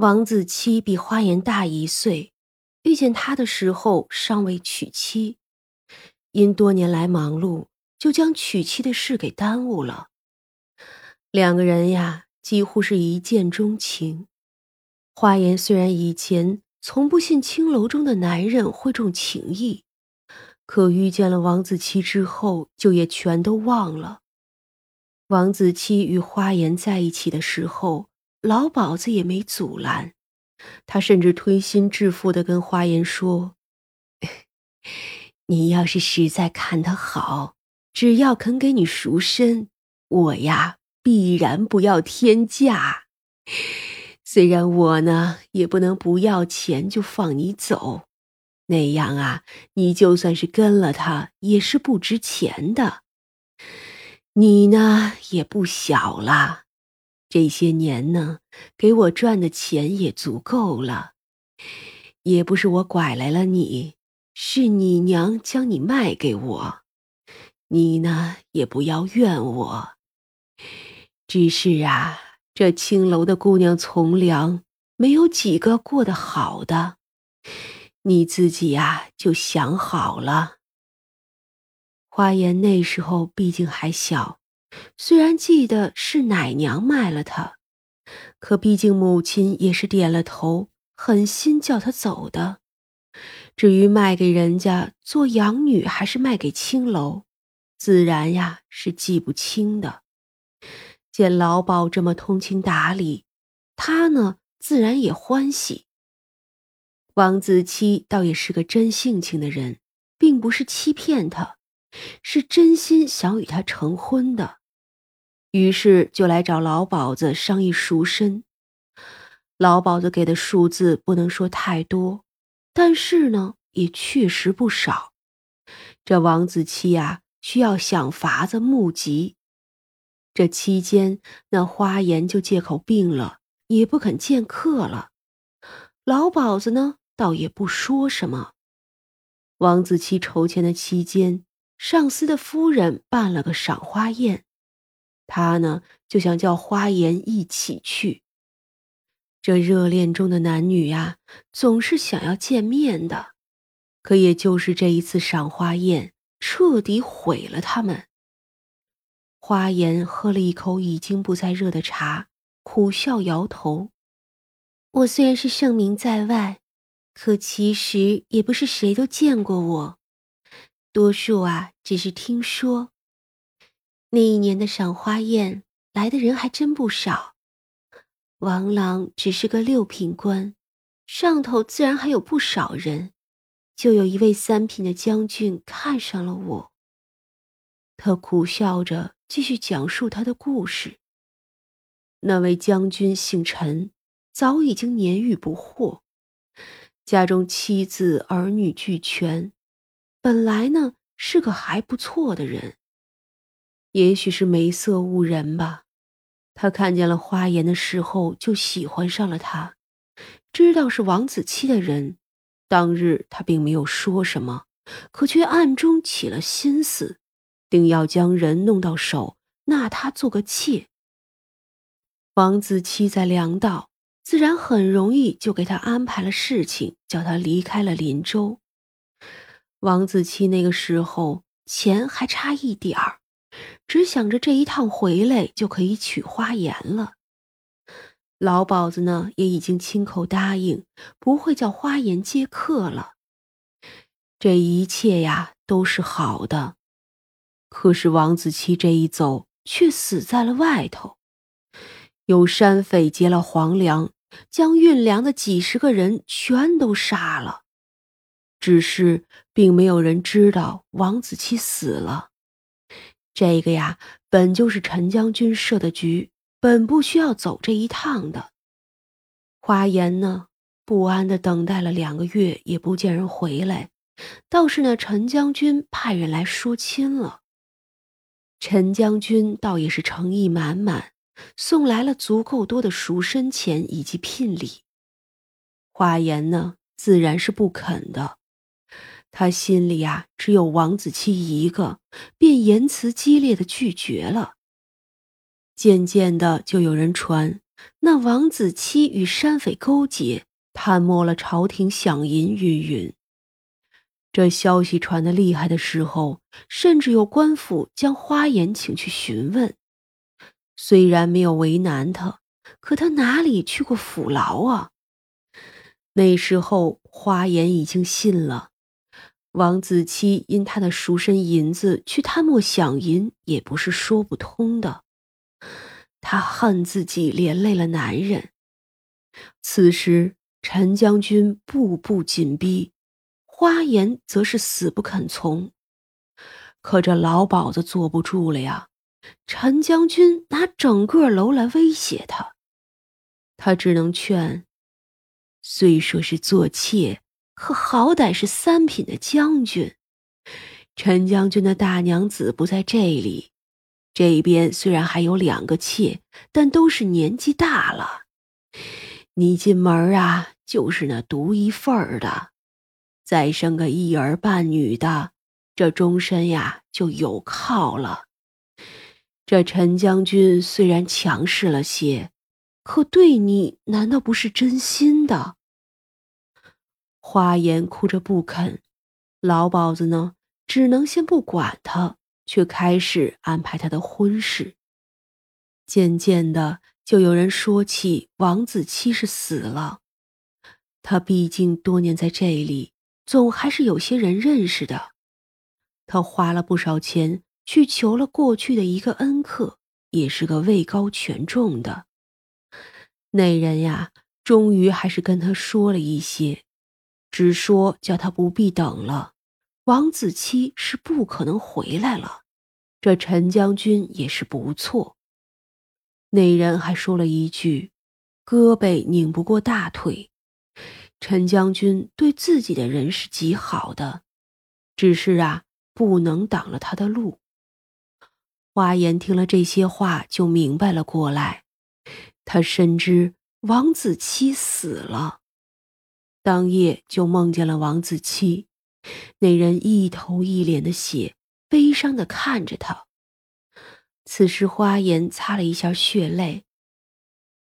王子期比花颜大一岁，遇见他的时候尚未娶妻，因多年来忙碌，就将娶妻的事给耽误了。两个人呀，几乎是一见钟情。花颜虽然以前从不信青楼中的男人会重情义，可遇见了王子期之后，就也全都忘了。王子期与花颜在一起的时候。老鸨子也没阻拦，他甚至推心置腹的跟花颜说：“ 你要是实在看他好，只要肯给你赎身，我呀必然不要天价。虽然我呢也不能不要钱就放你走，那样啊，你就算是跟了他也是不值钱的。你呢也不小了。”这些年呢，给我赚的钱也足够了，也不是我拐来了你，是你娘将你卖给我，你呢也不要怨我。只是啊，这青楼的姑娘从良，没有几个过得好的，你自己呀就想好了。花颜那时候毕竟还小。虽然记得是奶娘卖了他，可毕竟母亲也是点了头，狠心叫他走的。至于卖给人家做养女，还是卖给青楼，自然呀是记不清的。见老鸨这么通情达理，他呢自然也欢喜。王子期倒也是个真性情的人，并不是欺骗他，是真心想与他成婚的。于是就来找老鸨子商议赎身。老鸨子给的数字不能说太多，但是呢，也确实不少。这王子期呀，需要想法子募集。这期间，那花颜就借口病了，也不肯见客了。老鸨子呢，倒也不说什么。王子期筹钱的期间，上司的夫人办了个赏花宴。他呢就想叫花颜一起去。这热恋中的男女呀，总是想要见面的，可也就是这一次赏花宴，彻底毁了他们。花颜喝了一口已经不再热的茶，苦笑摇头：“我虽然是盛名在外，可其实也不是谁都见过我，多数啊只是听说。”那一年的赏花宴来的人还真不少，王朗只是个六品官，上头自然还有不少人。就有一位三品的将军看上了我。他苦笑着继续讲述他的故事。那位将军姓陈，早已经年逾不惑，家中妻子儿女俱全，本来呢是个还不错的人。也许是眉色误人吧，他看见了花颜的时候就喜欢上了她。知道是王子期的人，当日他并没有说什么，可却暗中起了心思，定要将人弄到手，纳他做个妾。王子期在粮道，自然很容易就给他安排了事情，叫他离开了林州。王子期那个时候钱还差一点儿。只想着这一趟回来就可以娶花颜了。老鸨子呢也已经亲口答应，不会叫花颜接客了。这一切呀都是好的，可是王子期这一走，却死在了外头。有山匪劫了黄粮，将运粮的几十个人全都杀了。只是并没有人知道王子期死了。这个呀，本就是陈将军设的局，本不需要走这一趟的。花颜呢，不安的等待了两个月，也不见人回来。倒是那陈将军派人来说亲了。陈将军倒也是诚意满满，送来了足够多的赎身钱以及聘礼。花颜呢，自然是不肯的。他心里呀，只有王子期一个，便言辞激烈的拒绝了。渐渐的，就有人传那王子期与山匪勾结，贪没了朝廷饷银，云云。这消息传得厉害的时候，甚至有官府将花颜请去询问。虽然没有为难他，可他哪里去过府牢啊？那时候花颜已经信了。王子期因他的赎身银子去贪墨饷银，也不是说不通的。他恨自己连累了男人。此时陈将军步步紧逼，花颜则是死不肯从。可这老鸨子坐不住了呀！陈将军拿整个楼来威胁他，他只能劝：虽说是做妾。可好歹是三品的将军，陈将军的大娘子不在这里，这边虽然还有两个妾，但都是年纪大了。你进门啊，就是那独一份儿的，再生个一儿半女的，这终身呀就有靠了。这陈将军虽然强势了些，可对你难道不是真心的？花颜哭着不肯，老鸨子呢，只能先不管他，却开始安排他的婚事。渐渐的，就有人说起王子期是死了。他毕竟多年在这里，总还是有些人认识的。他花了不少钱去求了过去的一个恩客，也是个位高权重的。那人呀，终于还是跟他说了一些。只说叫他不必等了，王子期是不可能回来了。这陈将军也是不错。那人还说了一句：“胳膊拧不过大腿。”陈将军对自己的人是极好的，只是啊，不能挡了他的路。花颜听了这些话，就明白了过来。他深知王子期死了。当夜就梦见了王子期，那人一头一脸的血，悲伤的看着他。此时花颜擦了一下血泪。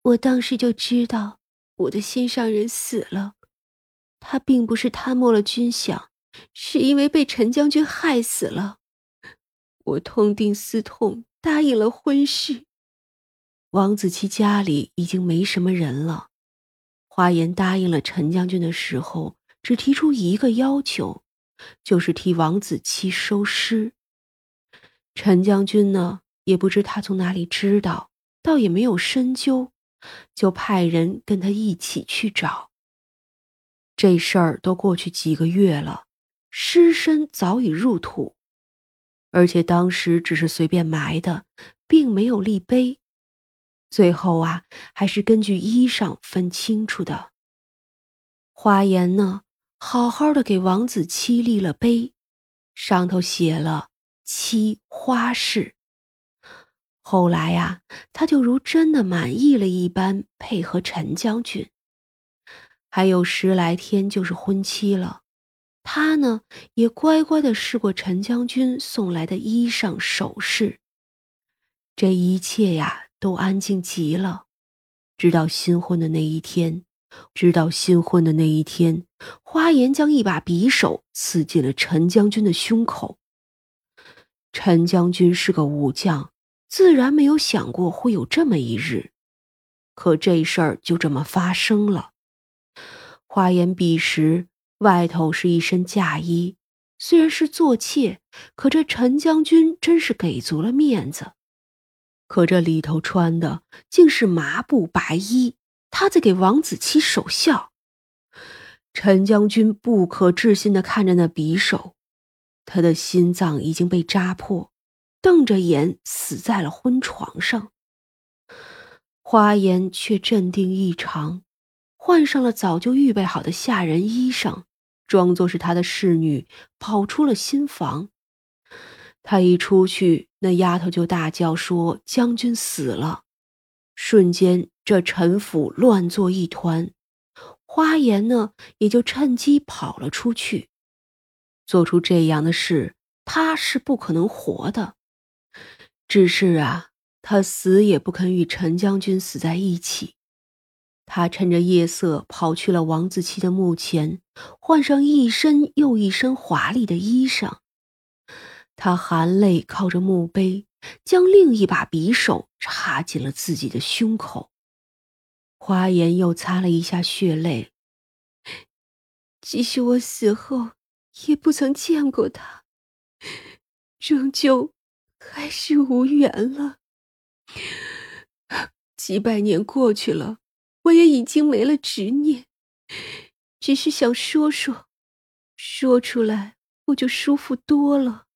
我当时就知道我的心上人死了，他并不是贪没了军饷，是因为被陈将军害死了。我痛定思痛，答应了婚事。王子期家里已经没什么人了。花颜答应了陈将军的时候，只提出一个要求，就是替王子期收尸。陈将军呢，也不知他从哪里知道，倒也没有深究，就派人跟他一起去找。这事儿都过去几个月了，尸身早已入土，而且当时只是随便埋的，并没有立碑。最后啊，还是根据衣裳分清楚的。花颜呢，好好的给王子期立了碑，上头写了“妻花氏”。后来呀，他就如真的满意了一般，配合陈将军。还有十来天就是婚期了，他呢也乖乖的试过陈将军送来的衣裳首饰。这一切呀。都安静极了，直到新婚的那一天，直到新婚的那一天，花颜将一把匕首刺进了陈将军的胸口。陈将军是个武将，自然没有想过会有这么一日，可这事儿就这么发生了。花颜彼时外头是一身嫁衣，虽然是做妾，可这陈将军真是给足了面子。可这里头穿的竟是麻布白衣，他在给王子期守孝。陈将军不可置信的看着那匕首，他的心脏已经被扎破，瞪着眼死在了婚床上。花颜却镇定异常，换上了早就预备好的下人衣裳，装作是他的侍女，跑出了新房。他一出去，那丫头就大叫说：“将军死了！”瞬间，这陈府乱作一团。花颜呢，也就趁机跑了出去。做出这样的事，他是不可能活的。只是啊，他死也不肯与陈将军死在一起。他趁着夜色跑去了王子期的墓前，换上一身又一身华丽的衣裳。他含泪靠着墓碑，将另一把匕首插进了自己的胸口。花颜又擦了一下血泪。即使我死后也不曾见过他，终究还是无缘了。几百年过去了。我也已经没了执念，只是想说说，说出来我就舒服多了。